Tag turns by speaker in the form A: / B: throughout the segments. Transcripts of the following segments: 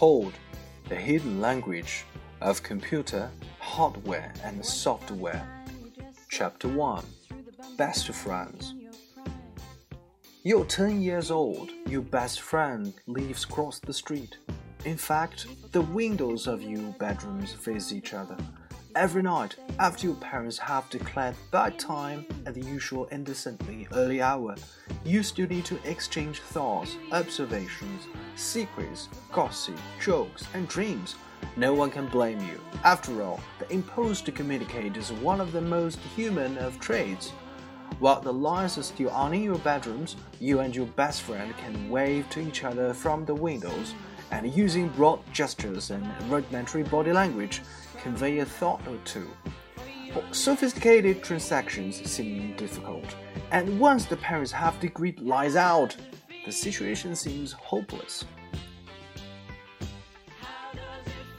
A: called The Hidden Language of Computer, Hardware and Software. Chapter 1 Best Friends. You're 10 years old, your best friend lives across the street. In fact, the windows of your bedrooms face each other. Every night, after your parents have declared bedtime at the usual indecently early hour, you still need to exchange thoughts, observations, secrets, gossip, jokes, and dreams. No one can blame you. After all, the impulse to communicate is one of the most human of traits. While the lights are still on in your bedrooms, you and your best friend can wave to each other from the windows and using broad gestures and rudimentary body language convey a thought or two. But sophisticated transactions seem difficult, and once the parents have decreed lies out, the situation seems hopeless.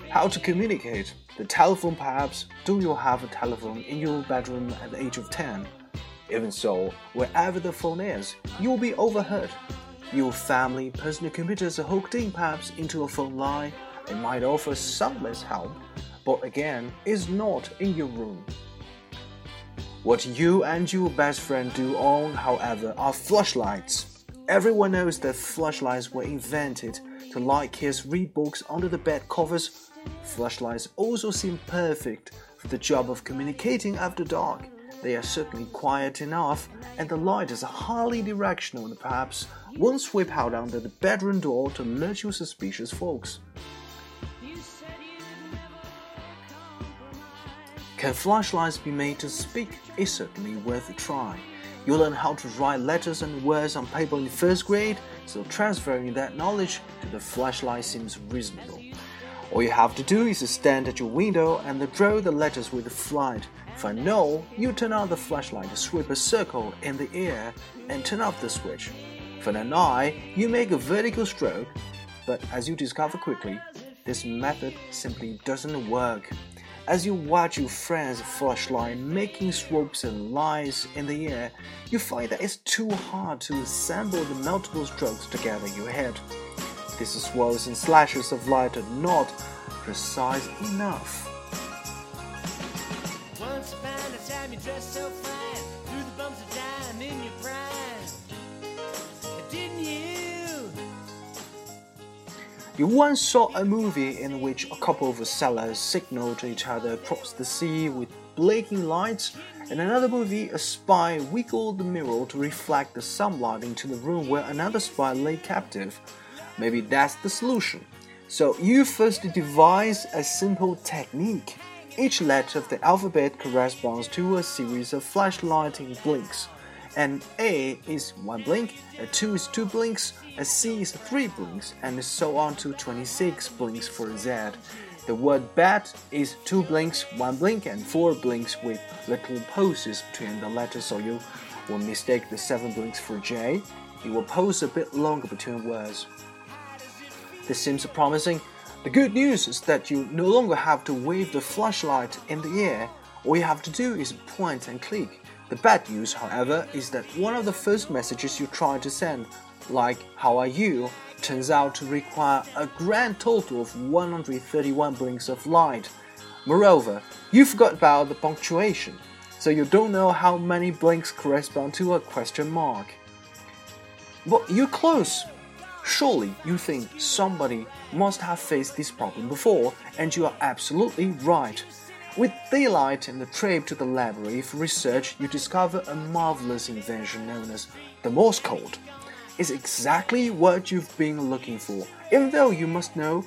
A: How to communicate? The telephone, perhaps. Do you have a telephone in your bedroom at the age of 10? Even so, wherever the phone is, you will be overheard. Your family personal computers are hooked in perhaps into a phone line. It might offer some less help, but again, is not in your room. What you and your best friend do own, however, are flashlights. Everyone knows that flashlights were invented to light kids read books under the bed covers. Flashlights also seem perfect for the job of communicating after dark. They are certainly quiet enough, and the light is highly directional and perhaps won't sweep out under the bedroom door to alert you suspicious folks. Can flashlights be made to speak? It's certainly worth a try. You learn how to write letters and words on paper in first grade, so transferring that knowledge to the flashlight seems reasonable. All you have to do is stand at your window and draw the letters with the flight. I know, you turn on the flashlight sweep a circle in the air and turn off the switch. For an I, you make a vertical stroke, but as you discover quickly, this method simply doesn't work. As you watch your friend's flashlight making swoops and lines in the air, you find that it's too hard to assemble the multiple strokes together in your head. These swirls and slashes of light are not precise enough. You once saw a movie in which a couple of sailors signaled to each other across the sea with blinking lights. In another movie, a spy wiggled the mirror to reflect the sunlight into the room where another spy lay captive. Maybe that's the solution. So you first devise a simple technique. Each letter of the alphabet corresponds to a series of flashlighting blinks. An A is one blink, a 2 is two blinks, a C is three blinks, and so on to 26 blinks for Z. The word bat is two blinks, one blink, and four blinks with little pauses between the letters, so you will mistake the seven blinks for J. You will pause a bit longer between words. This seems promising. The good news is that you no longer have to wave the flashlight in the air. All you have to do is point and click. The bad news, however, is that one of the first messages you try to send, like How are you, turns out to require a grand total of 131 blinks of light. Moreover, you forgot about the punctuation, so you don't know how many blinks correspond to a question mark. But you're close. Surely you think somebody must have faced this problem before, and you are absolutely right. With daylight and the trip to the library for research, you discover a marvelous invention known as the Morse code. It's exactly what you've been looking for, even though you must know,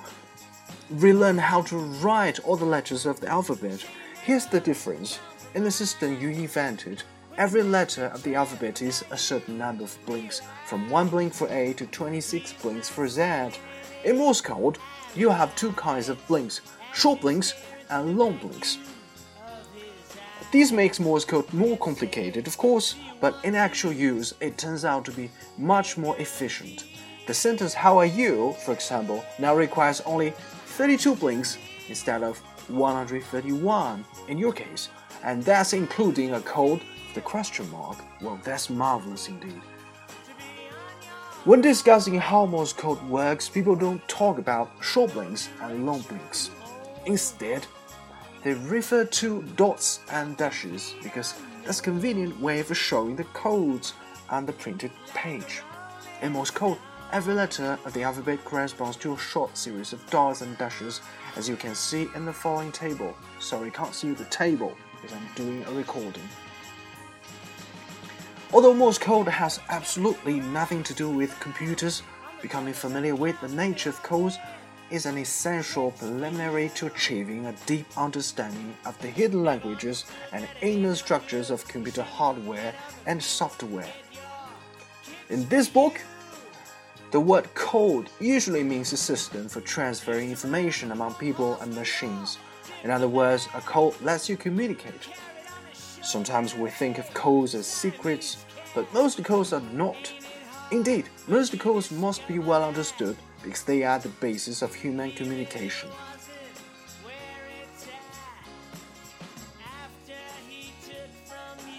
A: relearn how to write all the letters of the alphabet. Here's the difference. In the system you invented, Every letter of the alphabet is a certain number of blinks, from 1 blink for A to 26 blinks for Z. In Morse code, you have two kinds of blinks, short blinks and long blinks. This makes Morse code more complicated, of course, but in actual use, it turns out to be much more efficient. The sentence How are you, for example, now requires only 32 blinks instead of 131 in your case, and that's including a code the question mark, well, that's marvelous indeed. When discussing how Morse code works, people don't talk about short blinks and long blinks. Instead, they refer to dots and dashes because that's a convenient way of showing the codes on the printed page. In Morse code, every letter of the alphabet corresponds to a short series of dots and dashes, as you can see in the following table. Sorry, can't see the table because I'm doing a recording. Although Morse code has absolutely nothing to do with computers, becoming familiar with the nature of codes is an essential preliminary to achieving a deep understanding of the hidden languages and inner structures of computer hardware and software. In this book, the word code usually means a system for transferring information among people and machines. In other words, a code lets you communicate. Sometimes we think of codes as secrets, but most codes are not. Indeed, most codes must be well understood because they are the basis of human communication.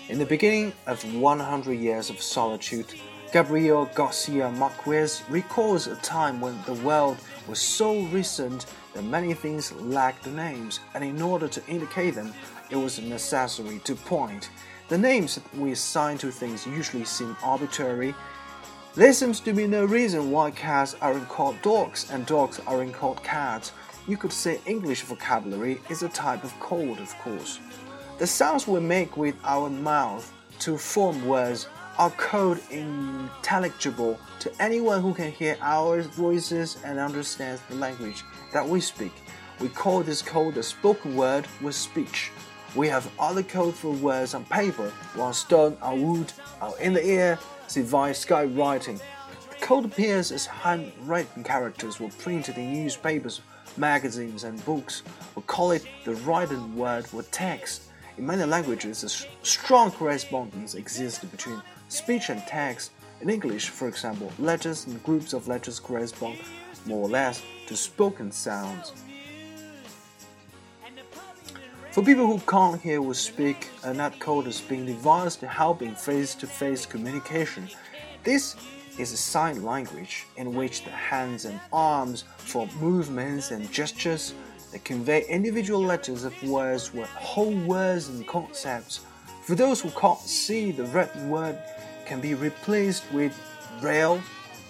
A: In the beginning of 100 Years of Solitude, Gabriel Garcia Marquez recalls a time when the world was so recent that many things lacked names, and in order to indicate them, it was necessary to point. The names we assign to things usually seem arbitrary. There seems to be no reason why cats aren't called dogs and dogs aren't called cats. You could say English vocabulary is a type of code, of course. The sounds we make with our mouth to form words are code intelligible to anyone who can hear our voices and understands the language that we speak. We call this code the spoken word with speech. We have other code for words on paper, on stone, on wood, or in the air, via skywriting. The code appears as handwritten characters were printed in newspapers, magazines, and books. We call it the written word with text. In many languages, a strong correspondence exists between speech and text. In English, for example, letters and groups of letters correspond more or less to spoken sounds. For people who can't hear or speak, a net code is being devised to help in face to face communication. This is a sign language in which the hands and arms form movements and gestures that convey individual letters of words with whole words and concepts. For those who can't see, the written word can be replaced with Braille,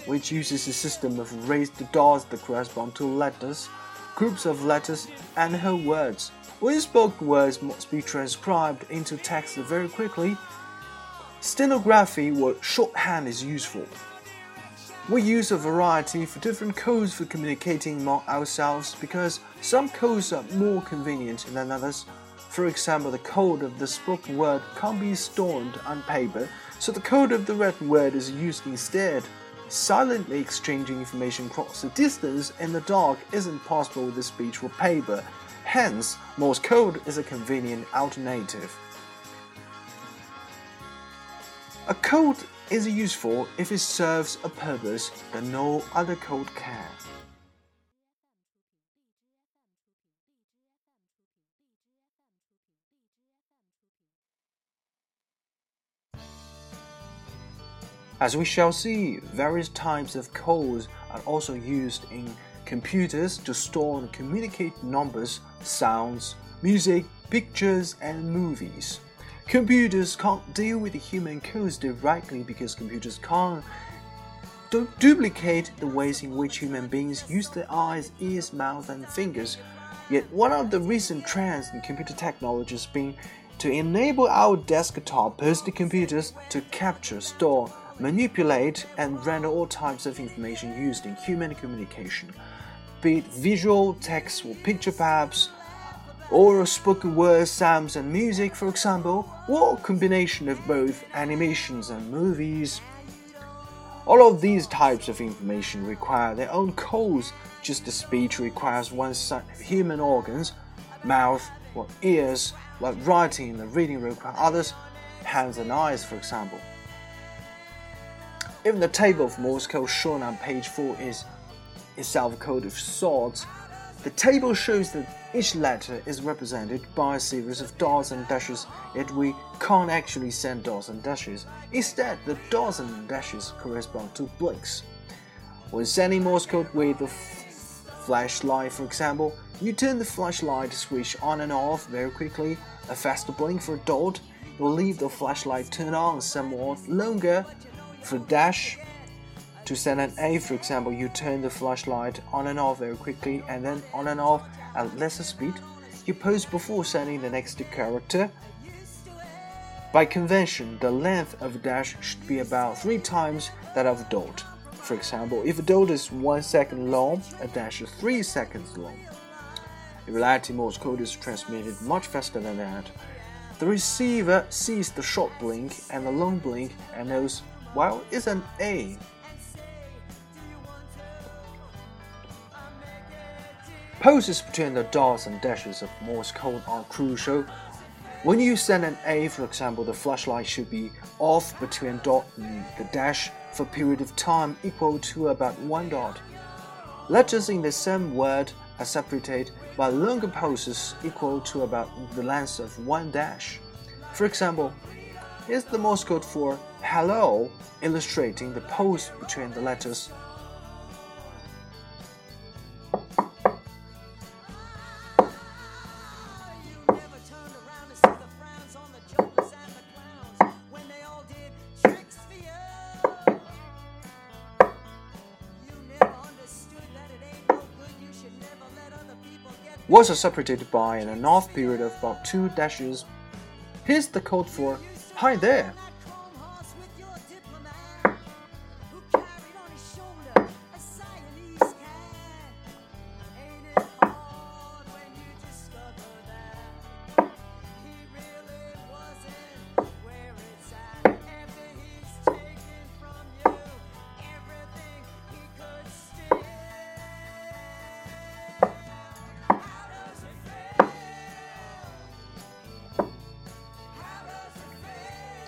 A: which uses a system of raised dots that correspond to letters, groups of letters, and whole words. When spoken words must be transcribed into text very quickly, stenography or shorthand is useful. We use a variety of different codes for communicating among ourselves because some codes are more convenient than others. For example, the code of the spoken word can't be stored on paper, so the code of the written word is used instead. Silently exchanging information across the distance in the dark isn't possible with the speech or paper. Hence, Morse code is a convenient alternative. A code is useful if it serves a purpose that no other code can. As we shall see, various types of codes are also used in computers to store and communicate numbers, sounds, music, pictures, and movies. Computers can't deal with the human codes directly because computers can't duplicate the ways in which human beings use their eyes, ears, mouth, and fingers. Yet, one of the recent trends in computer technology has been to enable our desktop personal computers to capture, store, manipulate, and render all types of information used in human communication, be it visual, text, or picture perhaps, or spoken words, sounds, and music, for example, or a combination of both animations and movies. All of these types of information require their own codes, just as speech requires one set of human organs, mouth or ears, while writing and reading require others, hands and eyes, for example. Even the table of Morse code shown on page 4 is itself a code of sorts, The table shows that each letter is represented by a series of dots and dashes, yet we can't actually send dots and dashes. Instead, the dots and dashes correspond to blinks. When sending Morse code with the flashlight, for example, you turn the flashlight switch on and off very quickly. A faster blink for a dot will leave the flashlight turned on somewhat longer. For dash, to send an A, for example, you turn the flashlight on and off very quickly and then on and off at lesser speed. You pause before sending the next character. By convention, the length of a dash should be about three times that of a dot. For example, if a dot is one second long, a dash is three seconds long. In reality, Morse code is transmitted much faster than that. The receiver sees the short blink and the long blink and knows, well, it's an A. Pauses between the dots and dashes of Morse code are crucial. When you send an A, for example, the flashlight should be off between dot and the dash for a period of time equal to about one dot. Letters in the same word are separated by longer poses equal to about the length of one dash. For example, here's the Morse code for hello, illustrating the pause between the letters was separated by an off period of about two dashes. Here's the code for Hi there.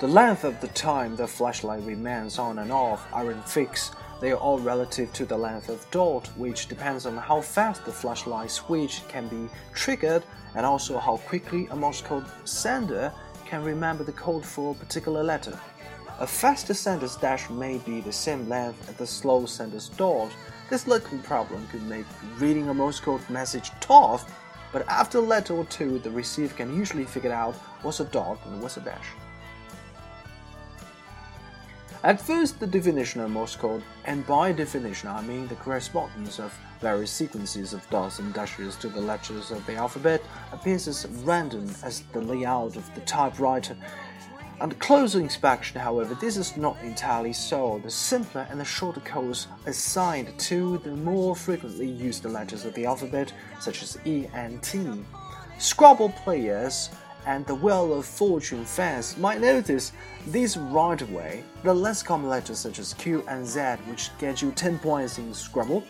A: The length of the time the flashlight remains on and off aren't fixed. They are all relative to the length of dot, which depends on how fast the flashlight switch can be triggered and also how quickly a Morse code sender can remember the code for a particular letter. A faster sender's dash may be the same length as the slow sender's dot. This little problem could make reading a Morse code message tough, but after a letter or two, the receiver can usually figure out what's a dot and what's a dash. At first, the definition of Morse code, and by definition I mean the correspondence of various sequences of dots and dashes to the letters of the alphabet, appears as random as the layout of the typewriter. Under closer inspection, however, this is not entirely so. The simpler and the shorter codes assigned to the more frequently used letters of the alphabet, such as E and T. Scrabble players and the Wheel of Fortune fans might notice these right away. The less common letters such as Q and Z, which get you 10 points in Scrabble,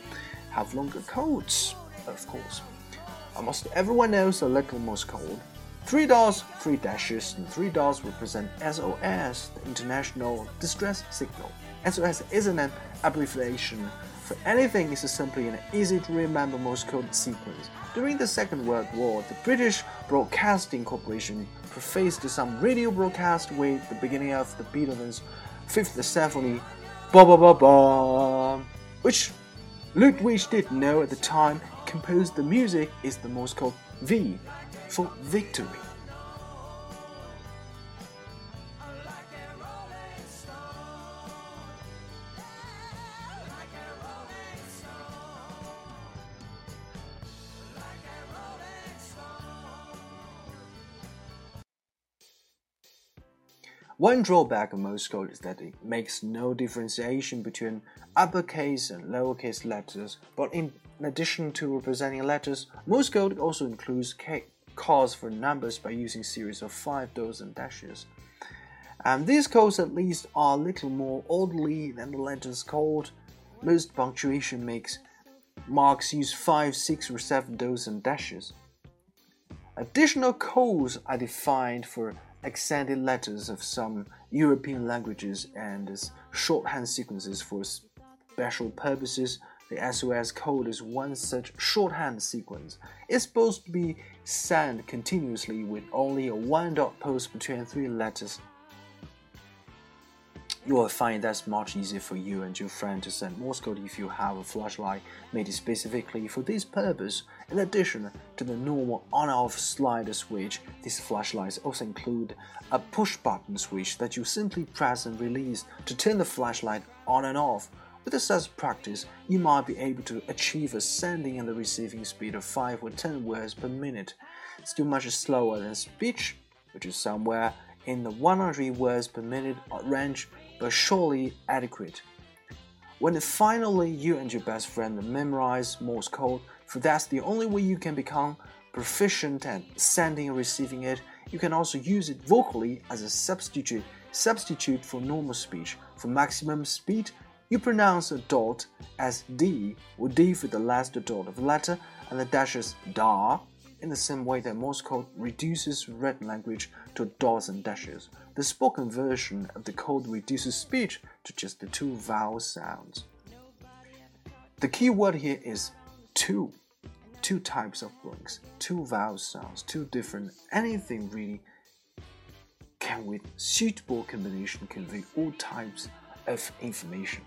A: have longer codes, of course. Almost everyone knows the Morse code. Three dots, three dashes, and three dots represent SOS, the International Distress Signal. SOS isn't an abbreviation for anything, it's simply an easy to remember Morse code sequence. During the Second World War, the British Broadcasting Corporation prefaced some radio broadcast with the beginning of the Beethoven's Fifth Symphony, ba ba ba ba, which Ludwig didn't know at the time. Composed the music is the Morse code V for victory. One drawback of Morse code is that it makes no differentiation between uppercase and lowercase letters, but in addition to representing letters, Morse code also includes codes for numbers by using series of five dots and dashes. And these codes at least are a little more orderly than the letters code. Most punctuation makes marks use five, six, or seven dots and dashes. Additional codes are defined for accented letters of some European languages and as shorthand sequences for special purposes, The SOS code is one such shorthand sequence. It's supposed to be sent continuously with only a one dot post between three letters you will find that's much easier for you and your friend to send Morse code if you have a flashlight made specifically for this purpose. In addition to the normal on-off slider switch, these flashlights also include a push-button switch that you simply press and release to turn the flashlight on and off. With such practice, you might be able to achieve a sending and the receiving speed of 5 or 10 words per minute, still much slower than speech, which is somewhere in the 100 words per minute range but surely adequate. When finally you and your best friend memorize Morse code, for that's the only way you can become proficient at sending and receiving it, you can also use it vocally as a substitute substitute for normal speech. For maximum speed, you pronounce a dot as D, with D for the last dot of the letter, and the dashes da in the same way that Morse code reduces written language to dots and dashes, the spoken version of the code reduces speech to just the two vowel sounds. The key word here is two. Two types of blinks, two vowel sounds, two different anything really can with suitable combination convey all types of information.